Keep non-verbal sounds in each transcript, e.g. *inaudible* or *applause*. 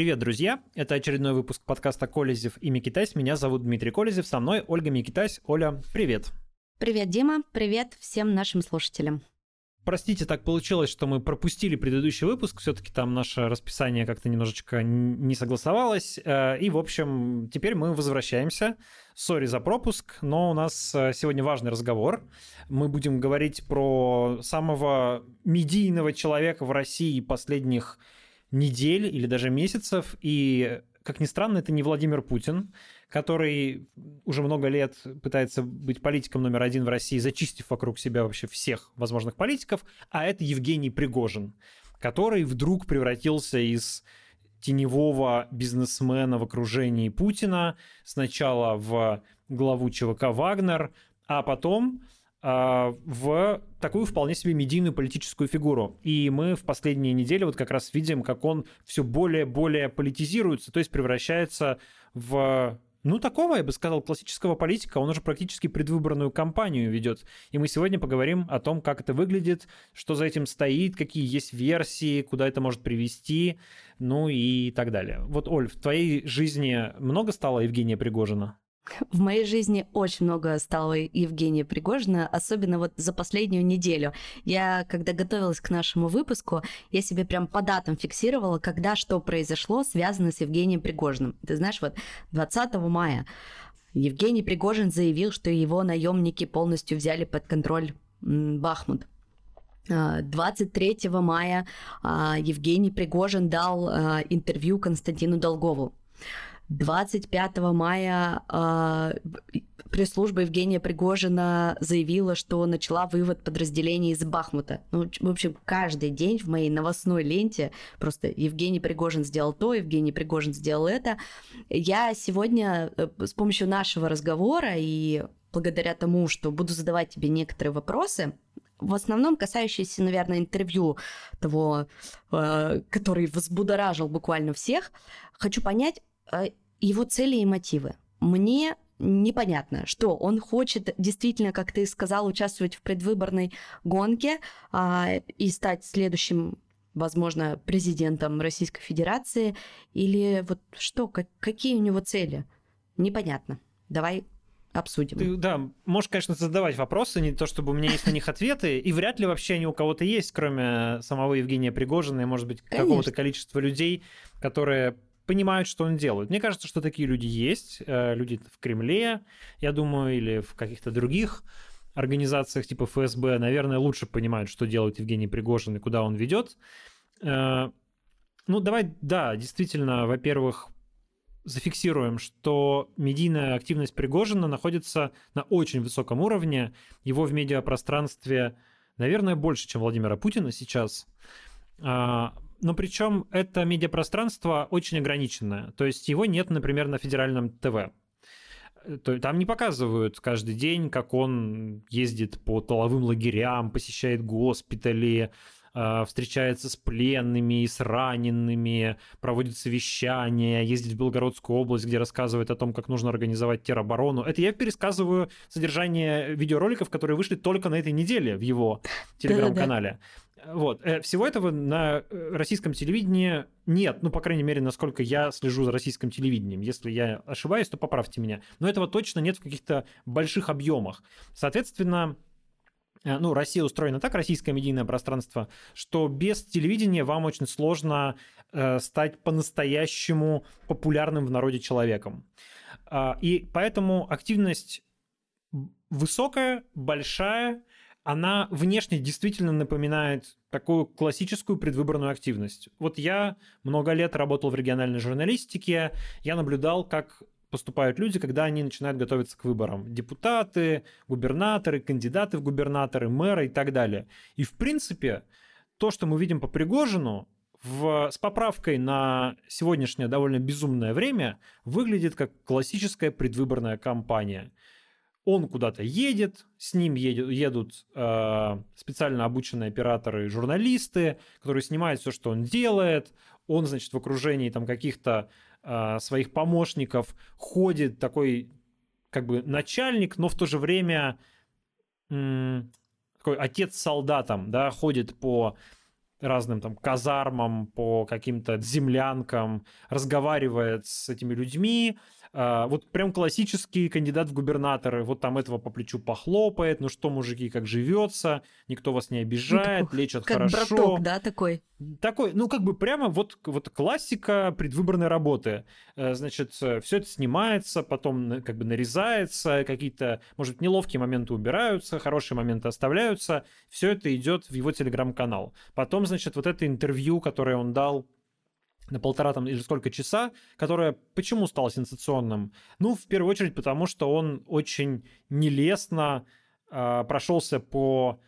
Привет, друзья! Это очередной выпуск подкаста «Колезев и Микитась». Меня зовут Дмитрий Колезев, со мной Ольга Микитась. Оля, привет! Привет, Дима! Привет всем нашим слушателям! Простите, так получилось, что мы пропустили предыдущий выпуск. Все-таки там наше расписание как-то немножечко не согласовалось. Э, и, в общем, теперь мы возвращаемся. Сори за пропуск, но у нас э, сегодня важный разговор. Мы будем говорить про самого медийного человека в России последних недель или даже месяцев. И, как ни странно, это не Владимир Путин который уже много лет пытается быть политиком номер один в России, зачистив вокруг себя вообще всех возможных политиков, а это Евгений Пригожин, который вдруг превратился из теневого бизнесмена в окружении Путина сначала в главу ЧВК «Вагнер», а потом в такую вполне себе медийную политическую фигуру. И мы в последние недели вот как раз видим, как он все более-более политизируется, то есть превращается в ну, такого, я бы сказал, классического политика, он уже практически предвыборную кампанию ведет. И мы сегодня поговорим о том, как это выглядит, что за этим стоит, какие есть версии, куда это может привести, ну и так далее. Вот, Оль, в твоей жизни много стало Евгения Пригожина? В моей жизни очень много стало Евгения Пригожина, особенно вот за последнюю неделю. Я, когда готовилась к нашему выпуску, я себе прям по датам фиксировала, когда что произошло, связано с Евгением Пригожиным. Ты знаешь, вот 20 мая Евгений Пригожин заявил, что его наемники полностью взяли под контроль Бахмут. 23 а, мая а, Евгений Пригожин дал а, интервью Константину Долгову. 25 мая э, пресс-служба Евгения Пригожина заявила, что начала вывод подразделений из Бахмута. Ну, в общем, каждый день в моей новостной ленте просто Евгений Пригожин сделал то, Евгений Пригожин сделал это. Я сегодня э, с помощью нашего разговора и благодаря тому, что буду задавать тебе некоторые вопросы, в основном касающиеся, наверное, интервью того, э, который взбудоражил буквально всех, хочу понять, его цели и мотивы. Мне непонятно, что он хочет действительно, как ты сказал, участвовать в предвыборной гонке а, и стать следующим, возможно, президентом Российской Федерации, или вот что, как, какие у него цели? Непонятно. Давай обсудим. Ты, да, можешь, конечно, задавать вопросы, не то чтобы у меня есть на них ответы, и вряд ли вообще они у кого-то есть, кроме самого Евгения Пригожина и, может быть, какого-то количества людей, которые понимают, что он делает. Мне кажется, что такие люди есть, э, люди в Кремле, я думаю, или в каких-то других организациях типа ФСБ, наверное, лучше понимают, что делает Евгений Пригожин и куда он ведет. Э, ну, давай, да, действительно, во-первых, зафиксируем, что медийная активность Пригожина находится на очень высоком уровне. Его в медиапространстве, наверное, больше, чем Владимира Путина сейчас. Но причем это медиапространство очень ограниченное. То есть его нет, например, на федеральном ТВ. Там не показывают каждый день, как он ездит по толовым лагерям, посещает госпитали, встречается с пленными и с ранеными, проводит совещания, ездит в Белгородскую область, где рассказывает о том, как нужно организовать тероборону. Это я пересказываю содержание видеороликов, которые вышли только на этой неделе в его *laughs* телеграм-канале. Вот. Э, всего этого на э, российском телевидении нет. Ну, по крайней мере, насколько я слежу за российским телевидением. Если я ошибаюсь, то поправьте меня. Но этого точно нет в каких-то больших объемах. Соответственно, ну, Россия устроена так, российское медийное пространство, что без телевидения вам очень сложно э, стать по-настоящему популярным в народе человеком. Э, и поэтому активность высокая, большая, она внешне действительно напоминает такую классическую предвыборную активность. Вот я много лет работал в региональной журналистике, я наблюдал, как поступают люди, когда они начинают готовиться к выборам. Депутаты, губернаторы, кандидаты в губернаторы, мэры и так далее. И в принципе, то, что мы видим по Пригожину, в, с поправкой на сегодняшнее довольно безумное время, выглядит как классическая предвыборная кампания он куда-то едет, с ним едет, едут э, специально обученные операторы и журналисты, которые снимают все, что он делает. Он, значит, в окружении там каких-то своих помощников ходит такой как бы начальник, но в то же время такой отец солдатом, да, ходит по разным там казармам, по каким-то землянкам, разговаривает с этими людьми, а, вот прям классический кандидат в губернаторы. Вот там этого по плечу похлопает. Ну что, мужики, как живется? Никто вас не обижает, ну, лечат как хорошо. Браток, да, такой? Такой, ну как бы прямо вот, вот классика предвыборной работы. Э, значит, э, все это снимается, потом как бы нарезается, какие-то, может, неловкие моменты убираются, хорошие моменты оставляются. Все это идет в его телеграм-канал. Потом, значит, вот это интервью, которое он дал на полтора там или сколько часа, которое почему стало сенсационным? Ну, в первую очередь, потому что он очень нелестно э, прошелся по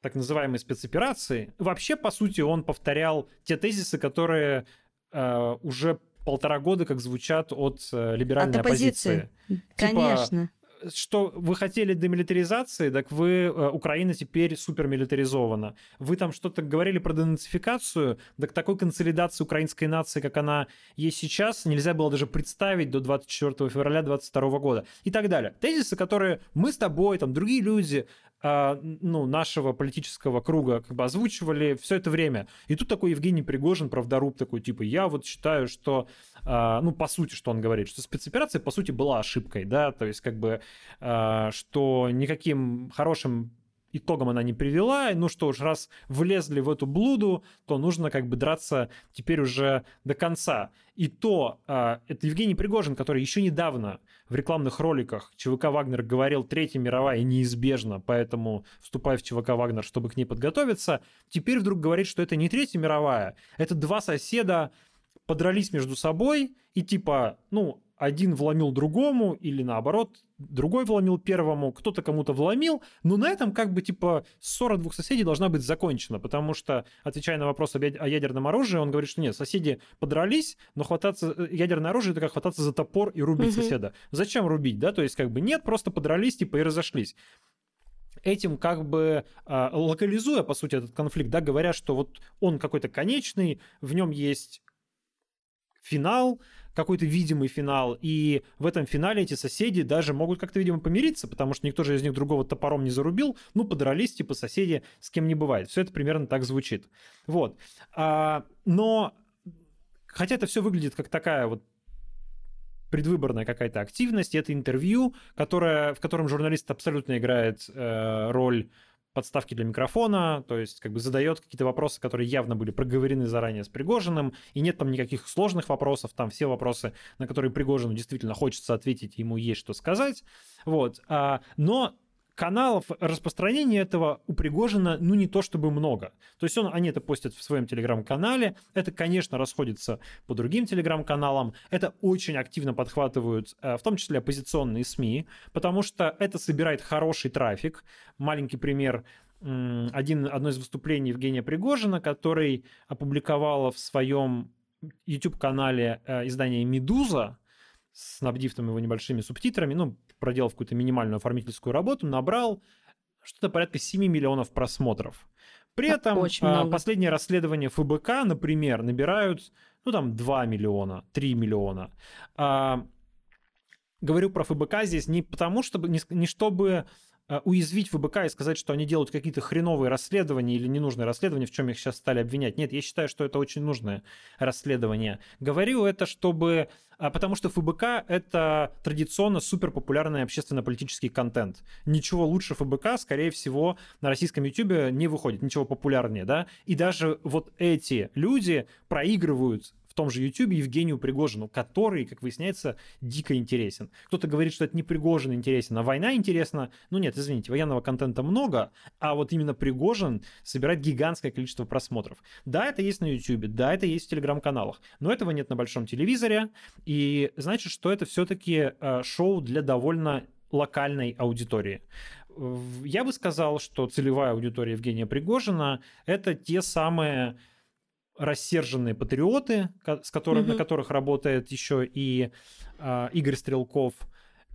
так называемой спецоперации. Вообще, по сути, он повторял те тезисы, которые э, уже полтора года как звучат от э, либеральной от оппозиции. оппозиции. Конечно. Типа, что вы хотели демилитаризации, так вы, э, Украина теперь супермилитаризована. Вы там что-то говорили про денацификацию, так такой консолидации украинской нации, как она есть сейчас, нельзя было даже представить до 24 февраля 2022 года и так далее. Тезисы, которые мы с тобой, там, другие люди, ну, нашего политического круга как бы озвучивали все это время. И тут такой Евгений Пригожин, правдоруб такой, типа, я вот считаю, что, а, ну, по сути, что он говорит, что спецоперация, по сути, была ошибкой, да, то есть, как бы, а, что никаким хорошим итогом она не привела. Ну что уж, раз влезли в эту блуду, то нужно как бы драться теперь уже до конца. И то, а, это Евгений Пригожин, который еще недавно в рекламных роликах ЧВК «Вагнер» говорил «Третья мировая неизбежна, поэтому вступай в ЧВК «Вагнер», чтобы к ней подготовиться», теперь вдруг говорит, что это не Третья мировая, это два соседа подрались между собой и типа, ну, один вломил другому, или наоборот, другой вломил первому, кто-то кому-то вломил, но на этом как бы типа ссора двух соседей должна быть закончена, потому что, отвечая на вопрос о ядерном оружии, он говорит, что нет, соседи подрались, но хвататься, э, ядерное оружие это как хвататься за топор и рубить угу. соседа. Зачем рубить, да, то есть как бы нет, просто подрались типа и разошлись этим как бы э, локализуя, по сути, этот конфликт, да, говоря, что вот он какой-то конечный, в нем есть финал, какой-то видимый финал, и в этом финале эти соседи даже могут как-то, видимо, помириться, потому что никто же из них другого топором не зарубил, ну, подрались, типа, соседи с кем не бывает. Все это примерно так звучит. Вот. А, но, хотя это все выглядит как такая вот предвыборная какая-то активность, это интервью, которое, в котором журналист абсолютно играет э, роль подставки для микрофона, то есть как бы задает какие-то вопросы, которые явно были проговорены заранее с Пригожиным, и нет там никаких сложных вопросов, там все вопросы, на которые Пригожину действительно хочется ответить, ему есть что сказать, вот, а, но каналов распространения этого у Пригожина, ну, не то чтобы много. То есть он, они это постят в своем телеграм-канале, это, конечно, расходится по другим телеграм-каналам, это очень активно подхватывают, э, в том числе оппозиционные СМИ, потому что это собирает хороший трафик. Маленький пример, один, одно из выступлений Евгения Пригожина, который опубликовала в своем YouTube-канале э, издание «Медуза», снабдив там его небольшими субтитрами, ну, проделав какую-то минимальную оформительскую работу, набрал что-то порядка 7 миллионов просмотров. При этом Очень а, последние расследования ФБК, например, набирают, ну, там, 2 миллиона, 3 миллиона. А, говорю про ФБК здесь не потому, чтобы, не, не чтобы уязвить ФБК и сказать, что они делают какие-то хреновые расследования или ненужные расследования, в чем их сейчас стали обвинять. Нет, я считаю, что это очень нужное расследование. Говорю это, чтобы... А, потому что ФБК — это традиционно суперпопулярный общественно-политический контент. Ничего лучше ФБК, скорее всего, на российском YouTube не выходит, ничего популярнее, да? И даже вот эти люди проигрывают в том же YouTube Евгению Пригожину, который, как выясняется, дико интересен. Кто-то говорит, что это не Пригожин интересен, а война интересна. Ну нет, извините, военного контента много, а вот именно Пригожин собирает гигантское количество просмотров. Да, это есть на YouTube, да, это есть в телеграм-каналах, но этого нет на большом телевизоре, и значит, что это все-таки э, шоу для довольно локальной аудитории. Я бы сказал, что целевая аудитория Евгения Пригожина — это те самые рассерженные патриоты, с которых, mm-hmm. на которых работает еще и э, Игорь Стрелков,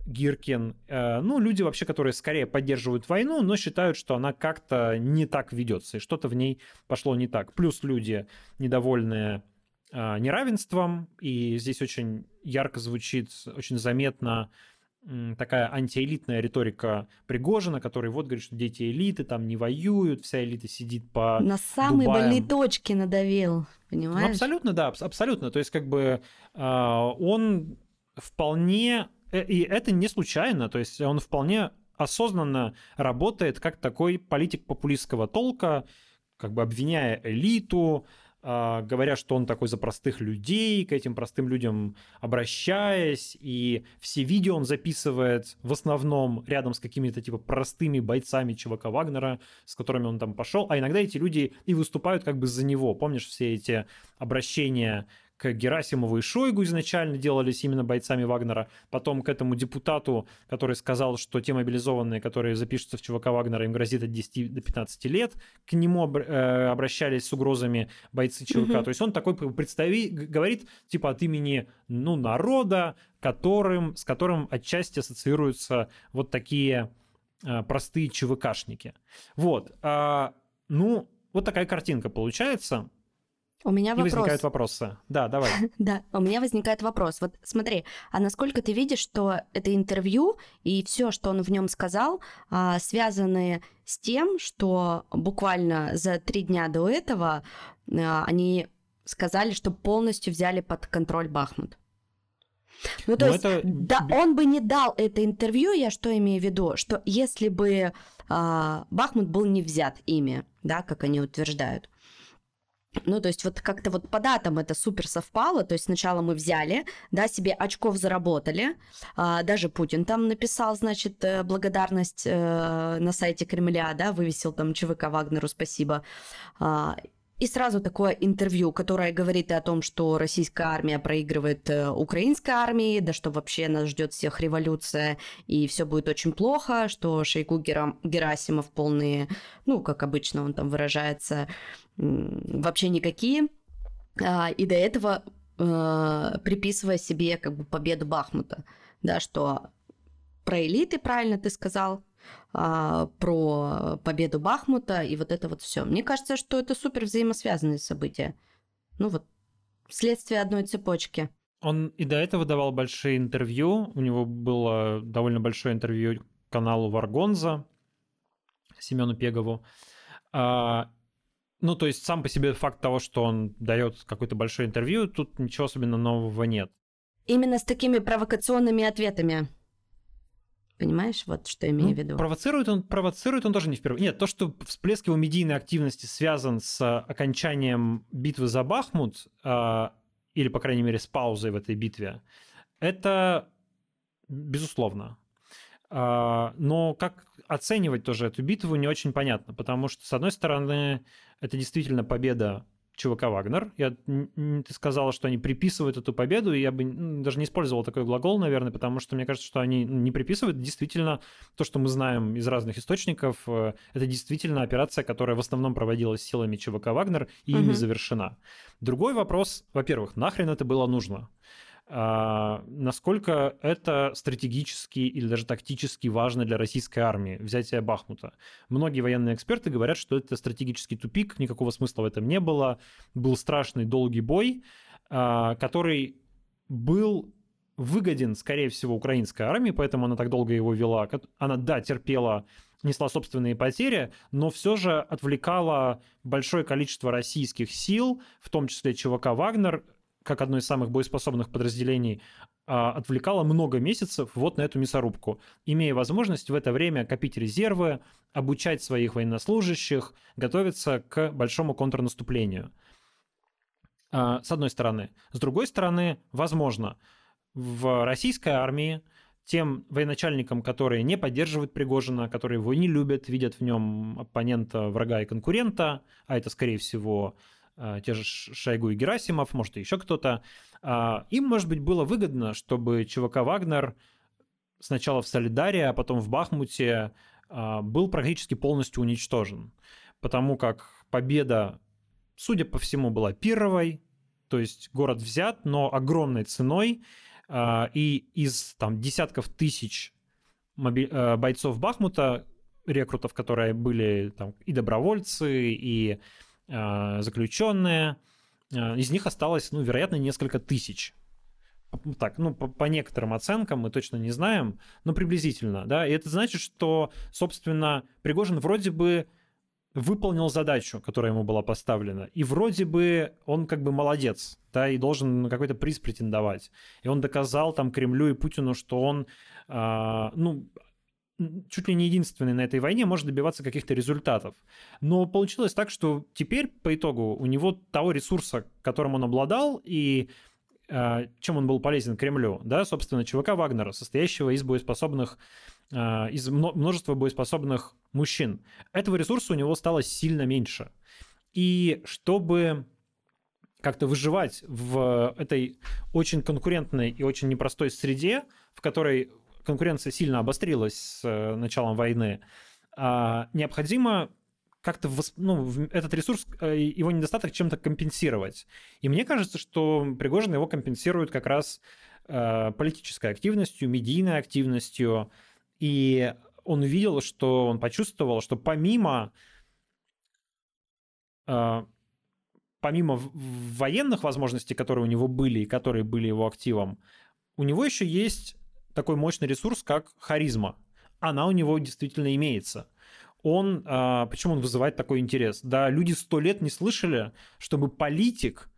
Гиркин, э, ну, люди вообще, которые скорее поддерживают войну, но считают, что она как-то не так ведется, и что-то в ней пошло не так. Плюс люди недовольные э, неравенством, и здесь очень ярко звучит, очень заметно такая антиэлитная риторика Пригожина, который вот говорит, что дети элиты там не воюют, вся элита сидит по На самые Дубаям. больные точки надавил, ну, понимаешь? Ну, абсолютно, да, абсолютно. То есть как бы э, он вполне, э, и это не случайно, то есть он вполне осознанно работает как такой политик популистского толка, как бы обвиняя элиту, а, говоря, что он такой за простых людей, к этим простым людям обращаясь, и все видео он записывает в основном рядом с какими-то типа простыми бойцами ЧВК Вагнера, с которыми он там пошел, а иногда эти люди и выступают как бы за него. Помнишь все эти обращения к Герасимову и Шойгу изначально делались именно бойцами Вагнера, потом к этому депутату, который сказал, что те мобилизованные, которые запишутся в ЧВК Вагнера, им грозит от 10 до 15 лет, к нему э, обращались с угрозами бойцы ЧВК. Угу. То есть он такой представи, говорит типа от имени ну, народа, которым, с которым отчасти ассоциируются вот такие э, простые ЧВКшники. Вот. А, ну, вот такая картинка получается. У меня вопрос. И возникают вопросы. Да, давай. *laughs* да, у меня возникает вопрос. Вот смотри, а насколько ты видишь, что это интервью и все, что он в нем сказал, а, связаны с тем, что буквально за три дня до этого а, они сказали, что полностью взяли под контроль Бахмут. Ну, то Но ну, есть, это... да, он бы не дал это интервью, я что имею в виду, что если бы а, Бахмут был не взят ими, да, как они утверждают, ну, то есть вот как-то вот по датам это супер совпало, то есть сначала мы взяли, да, себе очков заработали, а, даже Путин там написал, значит, э, благодарность э, на сайте Кремля, да, вывесил там ЧВК Вагнеру спасибо, а, и сразу такое интервью, которое говорит о том, что российская армия проигрывает э, украинской армии, да что вообще нас ждет всех революция, и все будет очень плохо, что Шейгу Гера... Герасимов полные, ну, как обычно он там выражается, вообще никакие. А, и до этого э, приписывая себе как бы победу Бахмута, да, что про элиты, правильно ты сказал, а, про победу Бахмута и вот это вот все. Мне кажется, что это супер взаимосвязанные события. Ну вот, следствие одной цепочки. Он и до этого давал большие интервью. У него было довольно большое интервью каналу Варгонза Семену Пегову. А, ну, то есть сам по себе факт того, что он дает какое-то большое интервью, тут ничего особенно нового нет. Именно с такими провокационными ответами. Понимаешь, вот что имею ну, в виду. Провоцирует он, провоцирует он тоже не впервые. Нет, то, что всплеск его медийной активности связан с окончанием битвы за Бахмут, э, или, по крайней мере, с паузой в этой битве, это безусловно. Э, но как оценивать тоже эту битву не очень понятно, потому что, с одной стороны, это действительно победа ЧВК «Вагнер». Я, ты сказала, что они приписывают эту победу, и я бы даже не использовал такой глагол, наверное, потому что мне кажется, что они не приписывают. Действительно, то, что мы знаем из разных источников, э, это действительно операция, которая в основном проводилась силами ЧВК «Вагнер» и ими угу. завершена. Другой вопрос, во-первых, нахрен это было нужно? А, насколько это стратегически или даже тактически важно для российской армии, взятие Бахмута. Многие военные эксперты говорят, что это стратегический тупик, никакого смысла в этом не было. Был страшный долгий бой, а, который был выгоден, скорее всего, украинской армии, поэтому она так долго его вела. Она, да, терпела несла собственные потери, но все же отвлекала большое количество российских сил, в том числе ЧВК «Вагнер», как одно из самых боеспособных подразделений, а, отвлекало много месяцев вот на эту мясорубку, имея возможность в это время копить резервы, обучать своих военнослужащих, готовиться к большому контрнаступлению. А, с одной стороны. С другой стороны, возможно, в российской армии тем военачальникам, которые не поддерживают Пригожина, которые его не любят, видят в нем оппонента, врага и конкурента, а это, скорее всего, те же Шойгу и Герасимов, может, и еще кто-то, а, им, может быть, было выгодно, чтобы ЧВК «Вагнер» сначала в Солидаре, а потом в Бахмуте а, был практически полностью уничтожен, потому как победа, судя по всему, была первой, то есть город взят, но огромной ценой, и из там, десятков тысяч бойцов Бахмута, рекрутов, которые были там и добровольцы, и а, заключенные. А, из них осталось, ну, вероятно, несколько тысяч. так, ну, по, по некоторым оценкам мы точно не знаем, но приблизительно, да, и это значит, что, собственно, Пригожин вроде бы выполнил задачу, которая ему была поставлена, и вроде бы он как бы молодец, да, и должен на какой-то приз претендовать, и он доказал там Кремлю и Путину, что он, э, ну, чуть ли не единственный на этой войне может добиваться каких-то результатов. Но получилось так, что теперь по итогу у него того ресурса, которым он обладал, и э, чем он был полезен Кремлю, да, собственно, ЧВК Вагнера, состоящего из боеспособных, э, из множества боеспособных мужчин. Этого ресурса у него стало сильно меньше. И чтобы как-то выживать в этой очень конкурентной и очень непростой среде, в которой конкуренция сильно обострилась с э, началом войны, а, необходимо как-то ну, этот ресурс, э, его недостаток чем-то компенсировать. И мне кажется, что Пригожин его компенсирует как раз э, политической активностью, медийной активностью. И он увидел, что он почувствовал, что помимо помимо военных возможностей, которые у него были и которые были его активом, у него еще есть такой мощный ресурс, как харизма. Она у него действительно имеется. Он, а, почему он вызывает такой интерес? Да, люди сто лет не слышали, чтобы политик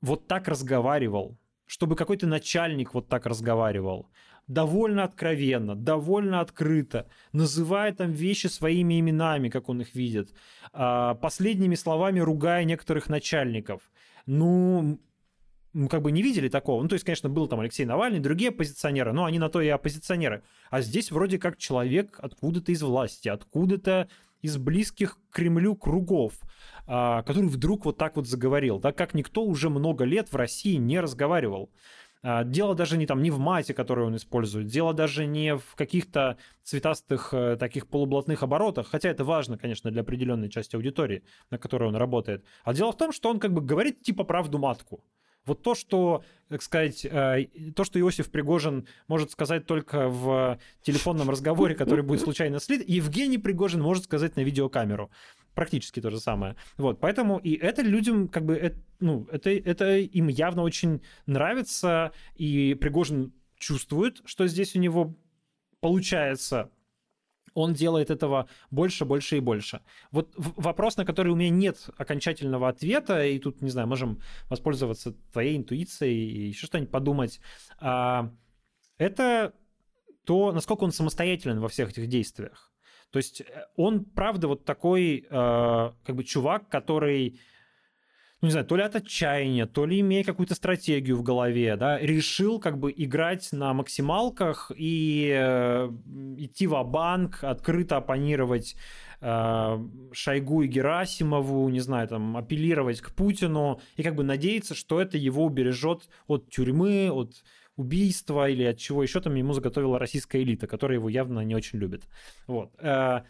вот так разговаривал, чтобы какой-то начальник вот так разговаривал, довольно откровенно, довольно открыто, называя там вещи своими именами, как он их видит, а, последними словами ругая некоторых начальников. Ну, мы как бы не видели такого. Ну, то есть, конечно, был там Алексей Навальный, другие оппозиционеры, но они на то и оппозиционеры. А здесь вроде как человек откуда-то из власти, откуда-то из близких к Кремлю кругов, а, который вдруг вот так вот заговорил, так как никто уже много лет в России не разговаривал. А, дело даже не там не в мате, которую он использует, дело даже не в каких-то цветастых э, таких полублатных оборотах, хотя это важно, конечно, для определенной части аудитории, на которой он работает. А дело в том, что он как бы говорит типа правду матку. Вот то, что, так сказать, э, то, что Иосиф Пригожин может сказать только в телефонном разговоре, который будет случайно слит, Евгений Пригожин может сказать на видеокамеру. Практически то же самое. Вот, поэтому и это людям, как бы, это, ну, это, это им явно очень нравится, и Пригожин чувствует, что здесь у него получается он делает этого больше, больше и больше. Вот вопрос, на который у меня нет окончательного ответа, и тут, не знаю, можем воспользоваться твоей интуицией и еще что-нибудь подумать, а, это то, насколько он самостоятелен во всех этих действиях. То есть э, он, правда, вот такой а, как бы чувак, который ну, не знаю, то ли от отчаяния, то ли имея какую-то стратегию в голове, да, решил как бы играть на максималках и э, идти в банк открыто оппонировать э, Шойгу и Герасимову, не знаю, там, апеллировать к Путину и как бы надеяться, что это его убережет от тюрьмы, от убийства или от чего еще там ему заготовила российская элита, которая его явно не очень любит. Вот. Э,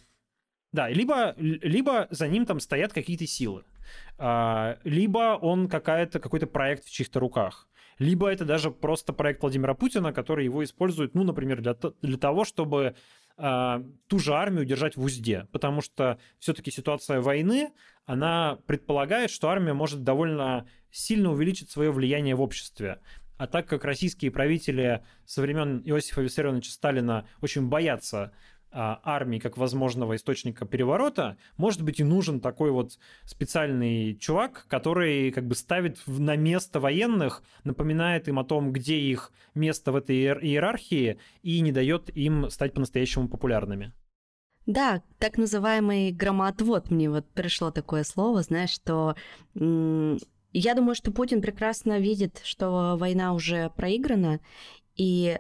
да, либо, либо за ним там стоят какие-то силы. А, либо он какая-то, какой-то проект в чьих-то руках. Либо это даже просто проект Владимира Путина, который его использует, ну, например, для, для того, чтобы э, ту же армию держать в узде. Потому что все-таки ситуация войны, она предполагает, что армия может довольно сильно увеличить свое влияние в обществе. А так как российские правители со времен Иосифа Виссарионовича Сталина очень боятся а, армии как возможного источника переворота, может быть и нужен такой вот специальный чувак, который как бы ставит на место военных, напоминает им о том, где их место в этой иерархии и не дает им стать по-настоящему популярными. Да, так называемый громоотвод мне вот пришло такое слово, знаешь, что я думаю, что Путин прекрасно видит, что война уже проиграна, и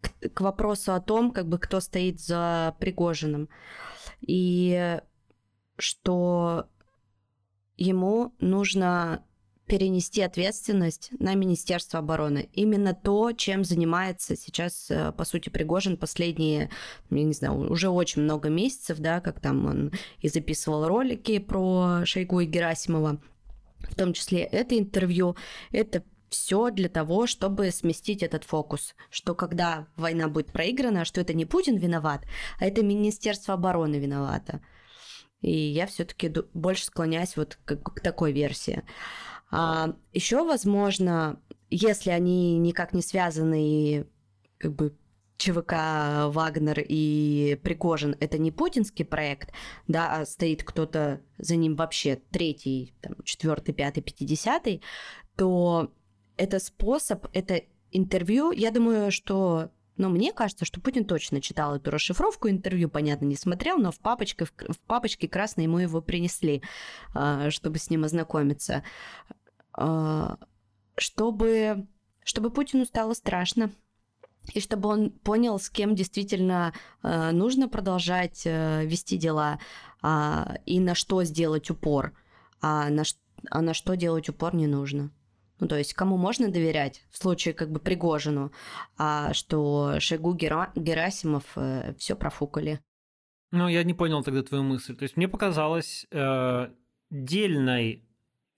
к, к вопросу о том, как бы кто стоит за Пригожиным. И что ему нужно перенести ответственность на Министерство обороны. Именно то, чем занимается сейчас, э, по сути, Пригожин последние, я не знаю, уже очень много месяцев, да, как там он и записывал ролики про Шойгу и Герасимова, в том числе это интервью, это все для того, чтобы сместить этот фокус, что когда война будет проиграна, что это не Путин виноват, а это Министерство обороны виновато. И я все-таки больше склоняюсь вот к, к такой версии. А, еще, возможно, если они никак не связаны и как бы ЧВК Вагнер и Пригожин это не путинский проект, да, а стоит кто-то за ним вообще третий, там, четвертый, пятый, пятидесятый, то это способ, это интервью, я думаю, что но мне кажется, что Путин точно читал эту расшифровку интервью, понятно, не смотрел, но в папочке, в, папочке красной ему его принесли, а, чтобы с ним ознакомиться. А, чтобы, чтобы Путину стало страшно. И чтобы он понял, с кем действительно э, нужно продолжать э, вести дела, и на что сделать упор, а на, а на что делать упор не нужно. Ну, то есть, кому можно доверять в случае как бы Пригожину, а что Шойгу Гера... Герасимов э, все профукали. Ну, я не понял тогда твою мысль. То есть, мне показалось э, дельной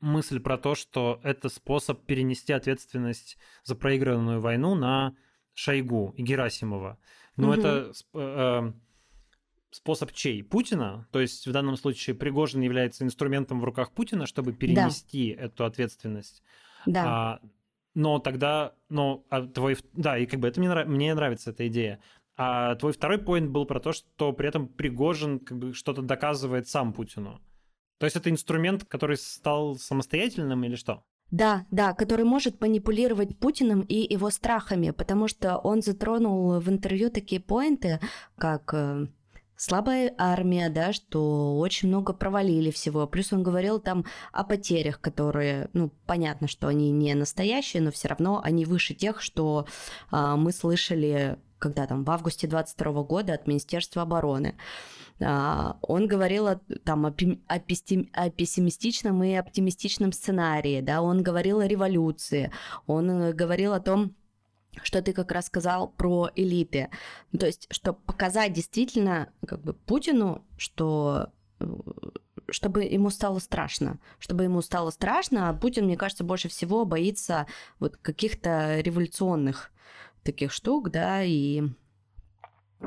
мысль про то, что это способ перенести ответственность за проигранную войну на Шойгу и Герасимова. Но угу. это э, способ чей? Путина? То есть в данном случае Пригожин является инструментом в руках Путина, чтобы перенести да. эту ответственность. Да. А, но тогда, но а твой, да, и как бы это мне, нрав, мне нравится эта идея. А твой второй поинт был про то, что при этом Пригожин как бы что-то доказывает сам Путину. То есть это инструмент, который стал самостоятельным или что? Да, да, который может манипулировать Путиным и его страхами, потому что он затронул в интервью такие поинты, как э, слабая армия, да, что очень много провалили всего. Плюс он говорил там о потерях, которые, ну, понятно, что они не настоящие, но все равно они выше тех, что а, мы слышали, когда там в августе 22 года от Министерства обороны. А, он говорил о, там, о, о, пессимистичном и оптимистичном сценарии, да, он говорил о революции, он э, говорил о том, что ты как раз сказал про элиты. Ну, то есть, чтобы показать действительно как бы Путину, что э, чтобы ему стало страшно, чтобы ему стало страшно, а Путин, мне кажется, больше всего боится вот каких-то революционных таких штук, да, и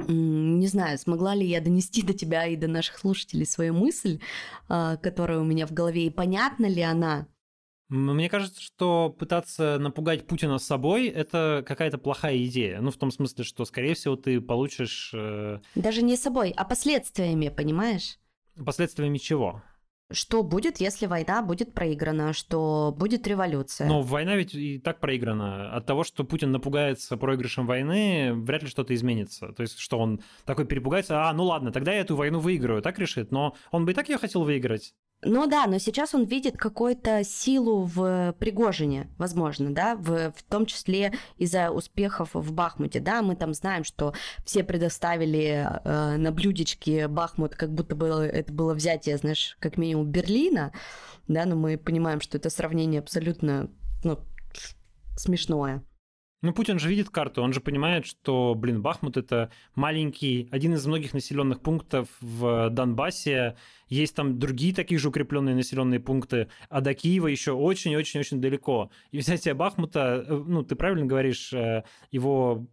не знаю, смогла ли я донести до тебя и до наших слушателей свою мысль, а, которая у меня в голове, и понятна ли она, мне кажется, что пытаться напугать Путина собой – это какая-то плохая идея. Ну, в том смысле, что, скорее всего, ты получишь… Э... Даже не собой, а последствиями, понимаешь? Последствиями чего? Что будет, если война будет проиграна, что будет революция? Но война ведь и так проиграна. От того, что Путин напугается проигрышем войны, вряд ли что-то изменится. То есть, что он такой перепугается, а, ну ладно, тогда я эту войну выиграю, так решит. Но он бы и так ее хотел выиграть. Ну да, но сейчас он видит какую-то силу в Пригожине, возможно, да, в, в том числе из-за успехов в Бахмуте, да, мы там знаем, что все предоставили э, на блюдечке Бахмут, как будто бы это было взятие, знаешь, как минимум Берлина, да, но мы понимаем, что это сравнение абсолютно, ну, смешное. Ну, Путин же видит карту, он же понимает, что, блин, Бахмут это маленький, один из многих населенных пунктов в Донбассе. Есть там другие такие же укрепленные населенные пункты, а до Киева еще очень-очень-очень далеко. И взятие Бахмута, э, ну, ты правильно говоришь, э, его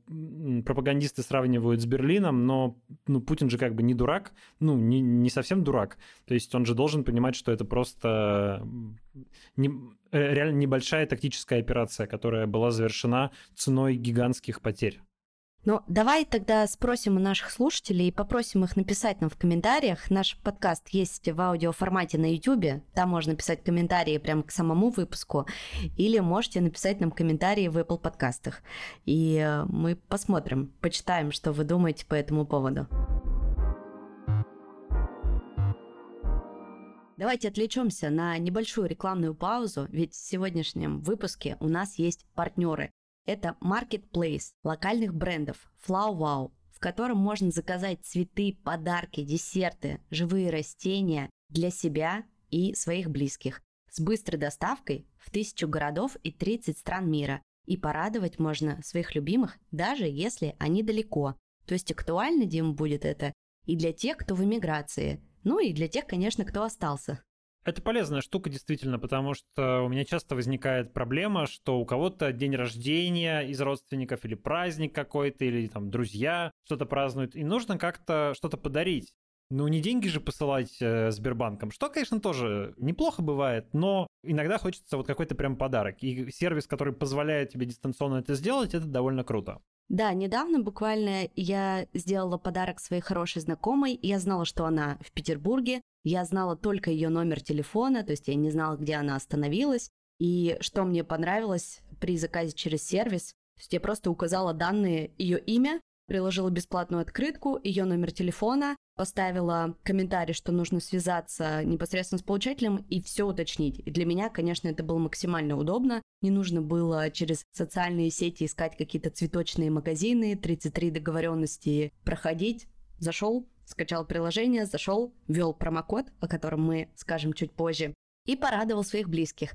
пропагандисты сравнивают с Берлином, но ну, Путин же как бы не дурак, ну, не, не совсем дурак. То есть он же должен понимать, что это просто не, э, реально небольшая тактическая операция, которая была завершена ценой гигантских потерь. Ну, давай тогда спросим у наших слушателей и попросим их написать нам в комментариях. Наш подкаст есть в аудиоформате на YouTube. Там можно писать комментарии прямо к самому выпуску. Или можете написать нам комментарии в Apple подкастах. И э, мы посмотрим, почитаем, что вы думаете по этому поводу. Давайте отвлечемся на небольшую рекламную паузу, ведь в сегодняшнем выпуске у нас есть партнеры. Это marketplace локальных брендов Flow Wow, в котором можно заказать цветы, подарки, десерты, живые растения для себя и своих близких с быстрой доставкой в тысячу городов и 30 стран мира. И порадовать можно своих любимых, даже если они далеко. То есть актуально, Дим, будет это и для тех, кто в эмиграции, ну и для тех, конечно, кто остался. Это полезная штука, действительно, потому что у меня часто возникает проблема, что у кого-то день рождения из родственников или праздник какой-то, или там друзья что-то празднуют, и нужно как-то что-то подарить. Ну, не деньги же посылать э, Сбербанком, что, конечно, тоже неплохо бывает, но иногда хочется вот какой-то прям подарок. И сервис, который позволяет тебе дистанционно это сделать, это довольно круто. Да, недавно буквально я сделала подарок своей хорошей знакомой. Я знала, что она в Петербурге. Я знала только ее номер телефона, то есть я не знала, где она остановилась. И что мне понравилось при заказе через сервис, то есть я просто указала данные, ее имя, приложила бесплатную открытку, ее номер телефона, поставила комментарий, что нужно связаться непосредственно с получателем и все уточнить. И для меня, конечно, это было максимально удобно. Не нужно было через социальные сети искать какие-то цветочные магазины, 33 договоренности проходить. Зашел, скачал приложение, зашел, ввел промокод, о котором мы скажем чуть позже, и порадовал своих близких.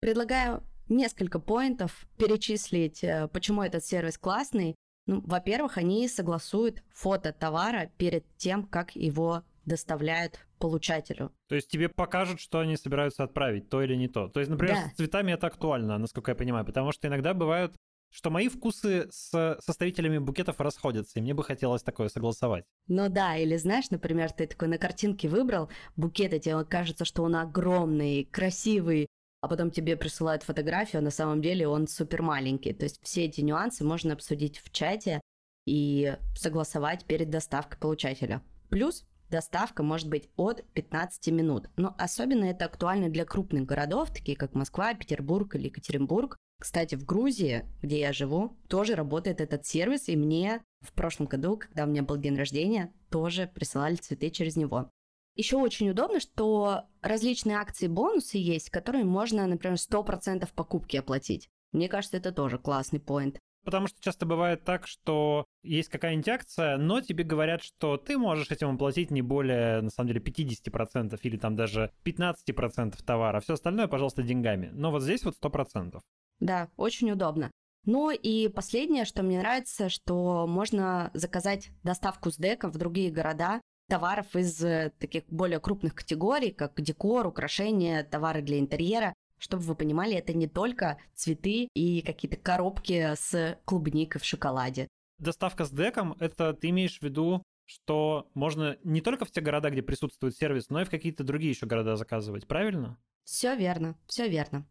Предлагаю несколько поинтов перечислить, э, почему этот сервис классный, ну, во-первых, они согласуют фото товара перед тем, как его доставляют получателю. То есть тебе покажут, что они собираются отправить, то или не то. То есть, например, да. с цветами это актуально, насколько я понимаю, потому что иногда бывают, что мои вкусы с составителями букетов расходятся, и мне бы хотелось такое согласовать. Ну да, или знаешь, например, ты такой на картинке выбрал букет, и тебе кажется, что он огромный, красивый, а потом тебе присылают фотографию, а на самом деле он супер маленький. То есть все эти нюансы можно обсудить в чате и согласовать перед доставкой получателя. Плюс доставка может быть от 15 минут. Но особенно это актуально для крупных городов, такие как Москва, Петербург или Екатеринбург. Кстати, в Грузии, где я живу, тоже работает этот сервис, и мне в прошлом году, когда у меня был день рождения, тоже присылали цветы через него. Еще очень удобно, что различные акции бонусы есть, которые можно, например, 100% покупки оплатить. Мне кажется, это тоже классный поинт. Потому что часто бывает так, что есть какая-нибудь акция, но тебе говорят, что ты можешь этим оплатить не более, на самом деле, 50% или там даже 15% товара. Все остальное, пожалуйста, деньгами. Но вот здесь вот 100%. Да, очень удобно. Ну и последнее, что мне нравится, что можно заказать доставку с деком в другие города, товаров из э, таких более крупных категорий, как декор, украшения, товары для интерьера. Чтобы вы понимали, это не только цветы и какие-то коробки с клубникой в шоколаде. Доставка с деком, это ты имеешь в виду, что можно не только в те города, где присутствует сервис, но и в какие-то другие еще города заказывать, правильно? Все верно, все верно.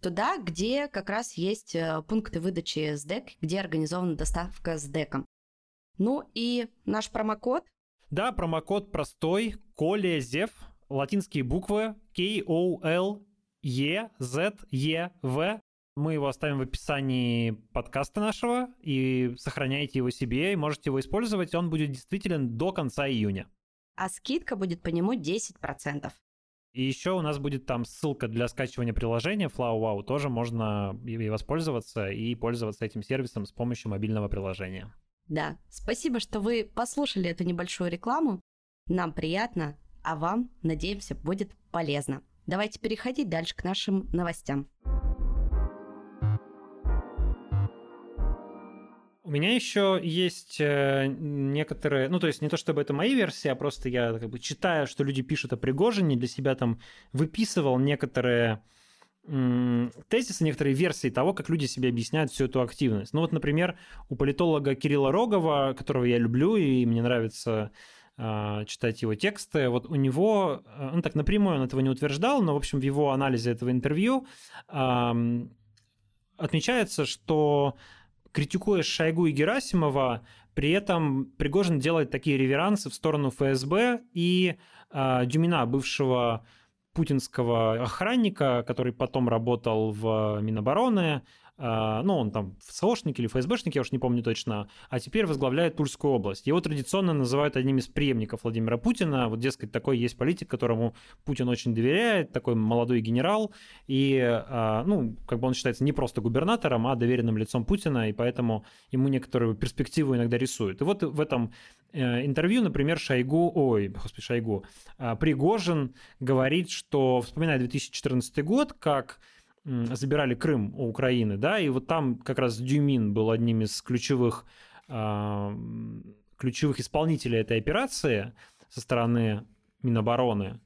Туда, где как раз есть э, пункты выдачи с дек, где организована доставка с деком. Ну и наш промокод да, промокод простой, Колезев, латинские буквы K-O-L-E-Z-E-V. Мы его оставим в описании подкаста нашего, и сохраняйте его себе, и можете его использовать. Он будет действителен до конца июня. А скидка будет по нему 10%. И еще у нас будет там ссылка для скачивания приложения FlowWow. Тоже можно и воспользоваться и пользоваться этим сервисом с помощью мобильного приложения. Да, спасибо, что вы послушали эту небольшую рекламу. Нам приятно, а вам, надеемся, будет полезно. Давайте переходить дальше к нашим новостям. У меня еще есть э, некоторые, ну то есть не то чтобы это мои версии, а просто я как бы читаю, что люди пишут о Пригожине, для себя там выписывал некоторые тезисы, некоторые версии того, как люди себе объясняют всю эту активность. Ну вот, например, у политолога Кирилла Рогова, которого я люблю и мне нравится э, читать его тексты, вот у него, э, он так напрямую он этого не утверждал, но, в общем, в его анализе этого интервью э, отмечается, что критикуя Шойгу и Герасимова, при этом Пригожин делает такие реверансы в сторону ФСБ и э, Дюмина, бывшего путинского охранника, который потом работал в Минобороны, ну, он там ФСОшник или ФСБшник, я уж не помню точно, а теперь возглавляет Тульскую область. Его традиционно называют одним из преемников Владимира Путина. Вот, дескать, такой есть политик, которому Путин очень доверяет, такой молодой генерал, и, а, ну, как бы он считается не просто губернатором, а доверенным лицом Путина, и поэтому ему некоторую перспективу иногда рисуют. И вот в этом э, интервью, например, Шойгу, ой, господи, Шойгу, а, Пригожин говорит, что, вспоминая 2014 год, как забирали Крым у Украины, да, и вот там как раз Дюмин был одним из ключевых, ключевых исполнителей этой операции со стороны Минобороны,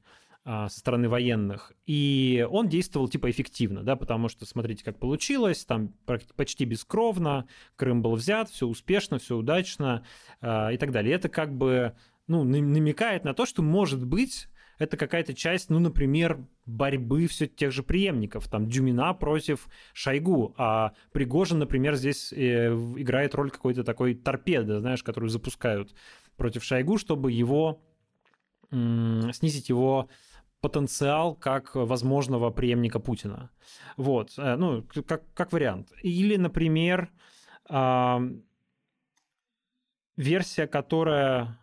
а, со стороны военных, и он действовал типа эффективно, да, потому что смотрите, как получилось, там почти бескровно, Крым был взят, все успешно, все удачно а, и так далее. Это как бы ну, намекает на то, что, может быть, это какая-то часть, ну, например, борьбы все тех же преемников, там, Дюмина против Шойгу, а Пригожин, например, здесь э, играет роль какой-то такой торпеды, знаешь, которую запускают против Шойгу, чтобы его, снизить его потенциал как возможного преемника Путина. Вот, э, ну, как, как вариант. Или, например, версия, которая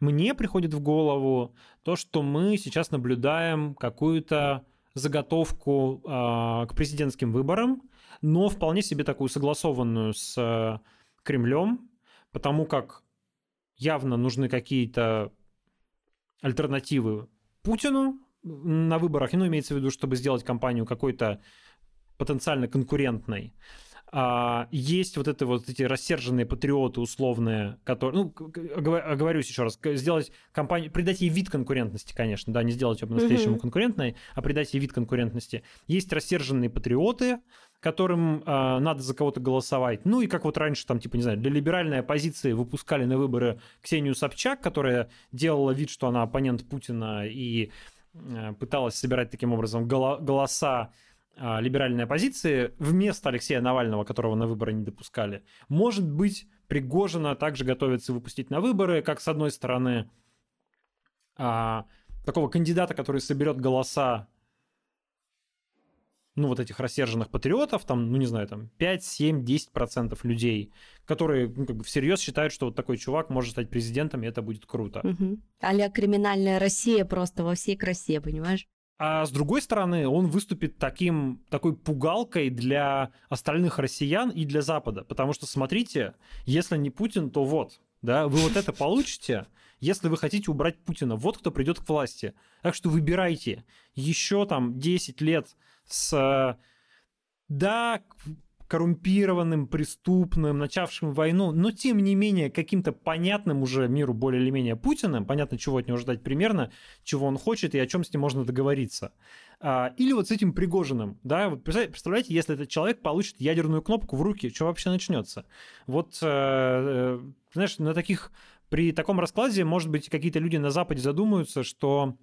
мне приходит в голову то, что мы сейчас наблюдаем какую-то заготовку э, к президентским выборам, но вполне себе такую согласованную с э, Кремлем, потому как явно нужны какие-то альтернативы Путину на выборах, ну, имеется в виду, чтобы сделать кампанию какой-то потенциально конкурентной. А, есть вот это вот эти рассерженные патриоты условные, которые, ну, оговорюсь еще раз, сделать компанию, придать ей вид конкурентности, конечно, да, не сделать ее по-настоящему mm-hmm. конкурентной, а придать ей вид конкурентности. Есть рассерженные патриоты, которым э, надо за кого-то голосовать. Ну и как вот раньше, там, типа, не знаю, для либеральной оппозиции выпускали на выборы Ксению Собчак, которая делала вид, что она оппонент Путина и э, пыталась собирать таким образом голоса а, либеральной оппозиции вместо Алексея Навального, которого на выборы не допускали, может быть, Пригожина также готовится выпустить на выборы, как с одной стороны а, такого кандидата, который соберет голоса ну, вот этих рассерженных патриотов, там, ну, не знаю, там, 5, 7, 10 процентов людей, которые ну, как бы всерьез считают, что вот такой чувак может стать президентом, и это будет круто. Угу. а криминальная Россия просто во всей красе, понимаешь? А с другой стороны, он выступит таким, такой пугалкой для остальных россиян и для Запада. Потому что, смотрите, если не Путин, то вот, да, вы вот это получите, если вы хотите убрать Путина. Вот кто придет к власти. Так что выбирайте. Еще там 10 лет с... Да, коррумпированным, преступным, начавшим войну, но тем не менее каким-то понятным уже миру более или менее Путиным, понятно, чего от него ждать примерно, чего он хочет и о чем с ним можно договориться. А, или вот с этим Пригожиным, да, вот представляете, если этот человек получит ядерную кнопку в руки, что вообще начнется? Вот, э, э, знаешь, на таких, при таком раскладе, может быть, какие-то люди на Западе задумаются, что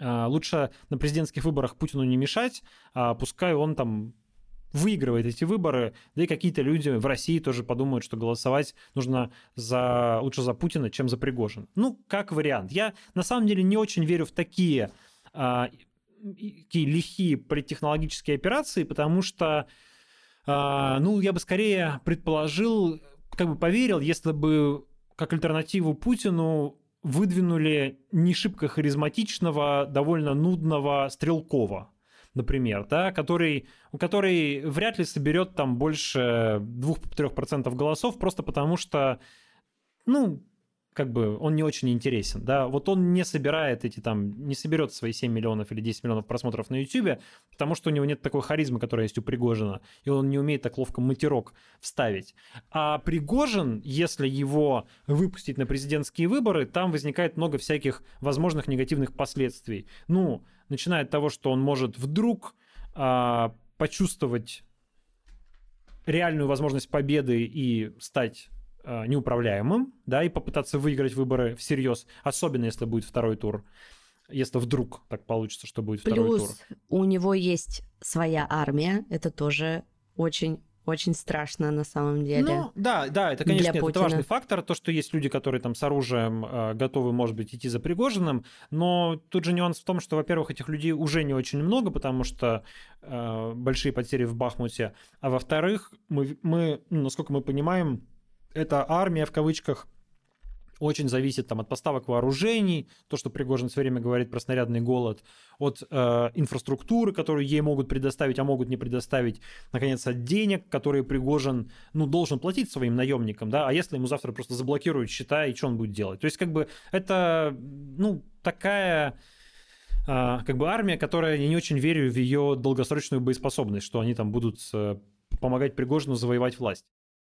э, лучше на президентских выборах Путину не мешать, а пускай он там выигрывает эти выборы, да и какие-то люди в России тоже подумают, что голосовать нужно за, лучше за Путина, чем за Пригожин. Ну, как вариант. Я на самом деле не очень верю в такие, а, такие лихие политтехнологические операции, потому что, а, ну, я бы скорее предположил, как бы поверил, если бы как альтернативу Путину выдвинули не шибко харизматичного, довольно нудного Стрелкова например, да, который, который вряд ли соберет там больше 2-3% голосов, просто потому что, ну, как бы он не очень интересен, да, вот он не собирает эти там, не соберет свои 7 миллионов или 10 миллионов просмотров на YouTube, потому что у него нет такой харизмы, которая есть у Пригожина, и он не умеет так ловко матерок вставить. А Пригожин, если его выпустить на президентские выборы, там возникает много всяких возможных негативных последствий. Ну, начиная от того, что он может вдруг а, почувствовать реальную возможность победы и стать а, неуправляемым, да, и попытаться выиграть выборы всерьез, особенно если будет второй тур, если вдруг так получится, что будет Плюс второй тур. у него есть своя армия, это тоже очень очень страшно на самом деле. Ну, да, да, это, конечно, нет, это важный фактор, то, что есть люди, которые там с оружием э, готовы, может быть, идти за Пригожиным, но тут же нюанс в том, что, во-первых, этих людей уже не очень много, потому что э, большие потери в Бахмуте, а во-вторых, мы, мы, ну, насколько мы понимаем, эта армия в кавычках очень зависит там, от поставок вооружений, то, что Пригожин все время говорит про снарядный голод, от э, инфраструктуры, которую ей могут предоставить, а могут не предоставить, наконец, от денег, которые Пригожин ну, должен платить своим наемникам, да, а если ему завтра просто заблокируют счета, и что он будет делать? То есть, как бы, это, ну, такая э, как бы армия, которая я не очень верю в ее долгосрочную боеспособность, что они там будут э, помогать Пригожину завоевать власть.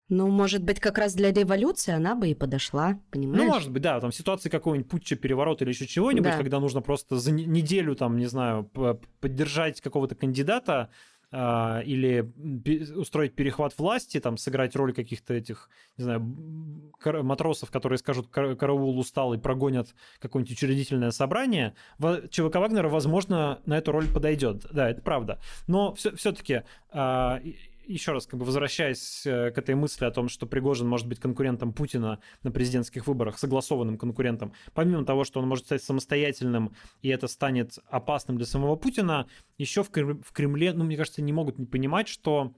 Ну, может быть, как раз для революции она бы и подошла, понимаешь? Ну, может быть, да, там ситуации какого-нибудь путча, переворота или еще чего-нибудь, да. когда нужно просто за неделю, там, не знаю, поддержать какого-то кандидата, а, или устроить перехват власти, там, сыграть роль каких-то этих, не знаю, матросов, которые скажут «караул устал» и прогонят какое-нибудь учредительное собрание, ЧВК Вагнера, возможно, на эту роль подойдет. Да, это правда. Но все-таки еще раз, как бы возвращаясь э, к этой мысли о том, что Пригожин может быть конкурентом Путина на президентских выборах, согласованным конкурентом, помимо того, что он может стать самостоятельным, и это станет опасным для самого Путина, еще в Кремле, ну, мне кажется, не могут не понимать, что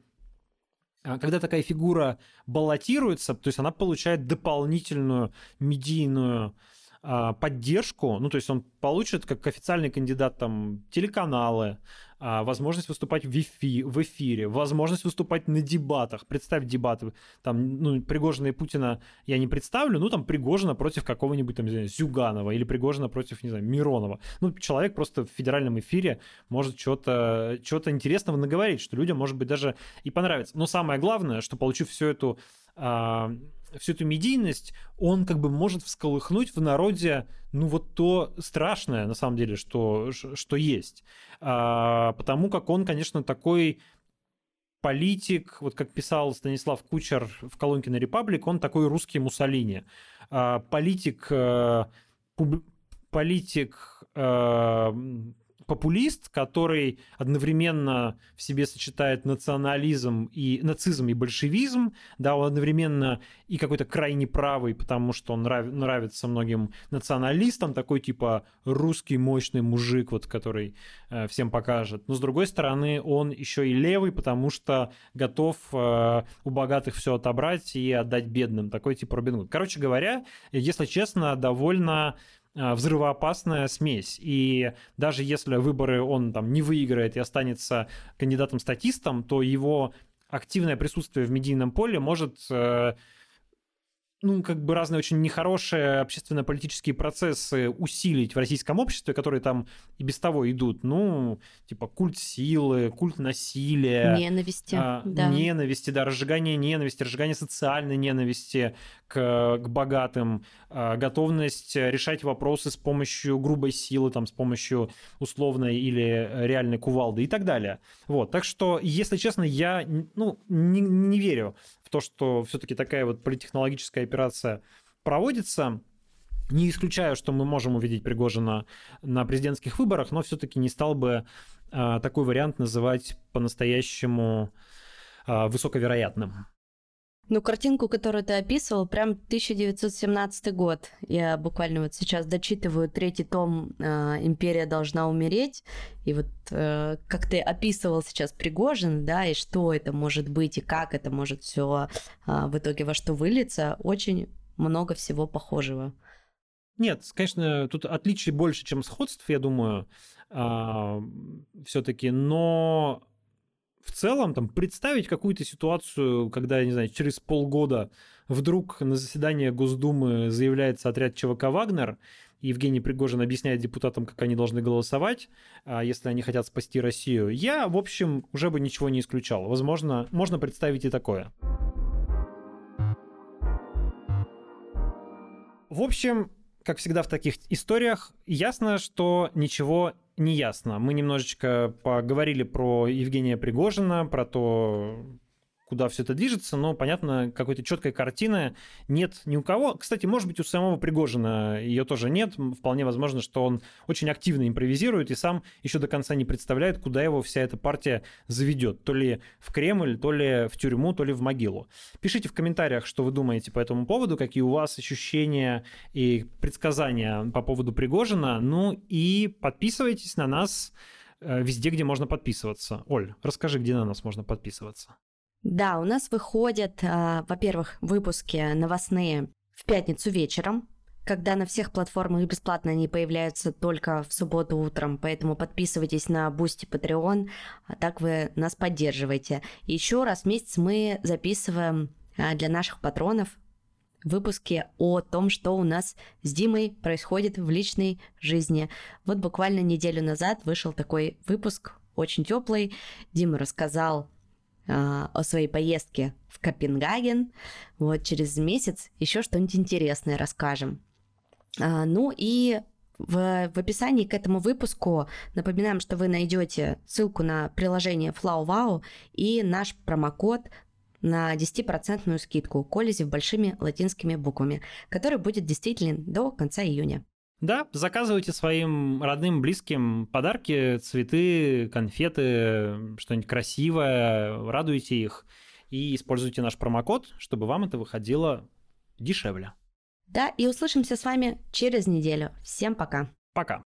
а, когда такая фигура баллотируется, то есть она получает дополнительную медийную поддержку, ну, то есть он получит как официальный кандидат там телеканалы, а, возможность выступать в, эфи, в эфире, возможность выступать на дебатах. Представь дебаты. Там, ну, Пригожина и Путина я не представлю, ну, там Пригожина против какого-нибудь, там, не знаю, Зюганова или Пригожина против, не знаю, Миронова. Ну, человек просто в федеральном эфире может что-то что интересного наговорить, что людям, может быть, даже и понравится. Но самое главное, что получив всю эту а, всю эту медийность, он как бы может всколыхнуть в народе, ну вот то страшное, на самом деле, что, что есть. А, потому как он, конечно, такой политик, вот как писал Станислав Кучер в колонке на Репаблик, он такой русский Муссолини. А, политик, а, пуб, политик а, популист, который одновременно в себе сочетает национализм и нацизм и большевизм, да, он одновременно и какой-то крайне правый, потому что он нрав, нравится многим националистам, такой типа русский мощный мужик, вот который э, всем покажет. Но с другой стороны, он еще и левый, потому что готов э, у богатых все отобрать и отдать бедным, такой типа Робин Гуд. Короче говоря, если честно, довольно взрывоопасная смесь. И даже если выборы он там не выиграет и останется кандидатом-статистом, то его активное присутствие в медийном поле может э, ну, как бы разные очень нехорошие общественно-политические процессы усилить в российском обществе, которые там и без того идут. Ну, типа культ силы, культ насилия. Ненависти, а, да. Ненависти, да, разжигание ненависти, разжигание социальной ненависти к, к богатым, а, готовность решать вопросы с помощью грубой силы, там, с помощью условной или реальной кувалды и так далее. Вот, так что, если честно, я, ну, не, не верю то, что все-таки такая вот политехнологическая операция проводится. Не исключаю, что мы можем увидеть Пригожина на президентских выборах, но все-таки не стал бы а, такой вариант называть по-настоящему а, высоковероятным. Ну, картинку, которую ты описывал, прям 1917 год. Я буквально вот сейчас дочитываю третий том э, «Империя должна умереть». И вот э, как ты описывал сейчас Пригожин, да, и что это может быть, и как это может все э, в итоге во что вылиться, очень много всего похожего. Нет, конечно, тут отличий больше, чем сходств, я думаю, э, все-таки, но в целом там представить какую-то ситуацию, когда, не знаю, через полгода вдруг на заседание Госдумы заявляется отряд ЧВК «Вагнер», Евгений Пригожин объясняет депутатам, как они должны голосовать, а если они хотят спасти Россию, я, в общем, уже бы ничего не исключал. Возможно, можно представить и такое. В общем, как всегда в таких историях, ясно, что ничего не ясно. Мы немножечко поговорили про Евгения Пригожина, про то, куда все это движется, но, понятно, какой-то четкой картины нет ни у кого. Кстати, может быть, у самого Пригожина ее тоже нет. Вполне возможно, что он очень активно импровизирует и сам еще до конца не представляет, куда его вся эта партия заведет. То ли в Кремль, то ли в тюрьму, то ли в могилу. Пишите в комментариях, что вы думаете по этому поводу, какие у вас ощущения и предсказания по поводу Пригожина. Ну и подписывайтесь на нас э, везде, где можно подписываться. Оль, расскажи, где на нас можно подписываться. Да, у нас выходят, э, во-первых, выпуски новостные в пятницу вечером, когда на всех платформах бесплатно они появляются только в субботу утром, поэтому подписывайтесь на Boosty, Patreon, а так вы нас поддерживаете. Еще раз в месяц мы записываем э, для наших патронов выпуски о том, что у нас с Димой происходит в личной жизни. Вот буквально неделю назад вышел такой выпуск, очень теплый. Дима рассказал а, о своей поездке в Копенгаген. Вот через месяц еще что-нибудь интересное расскажем. А, ну и В, в описании к этому выпуску напоминаем, что вы найдете ссылку на приложение FlowWow и наш промокод на 10% скидку колледжев большими латинскими буквами, который будет действителен до конца июня. Да, заказывайте своим родным, близким подарки, цветы, конфеты, что-нибудь красивое, радуйте их и используйте наш промокод, чтобы вам это выходило дешевле. Да, и услышимся с вами через неделю. Всем пока. Пока.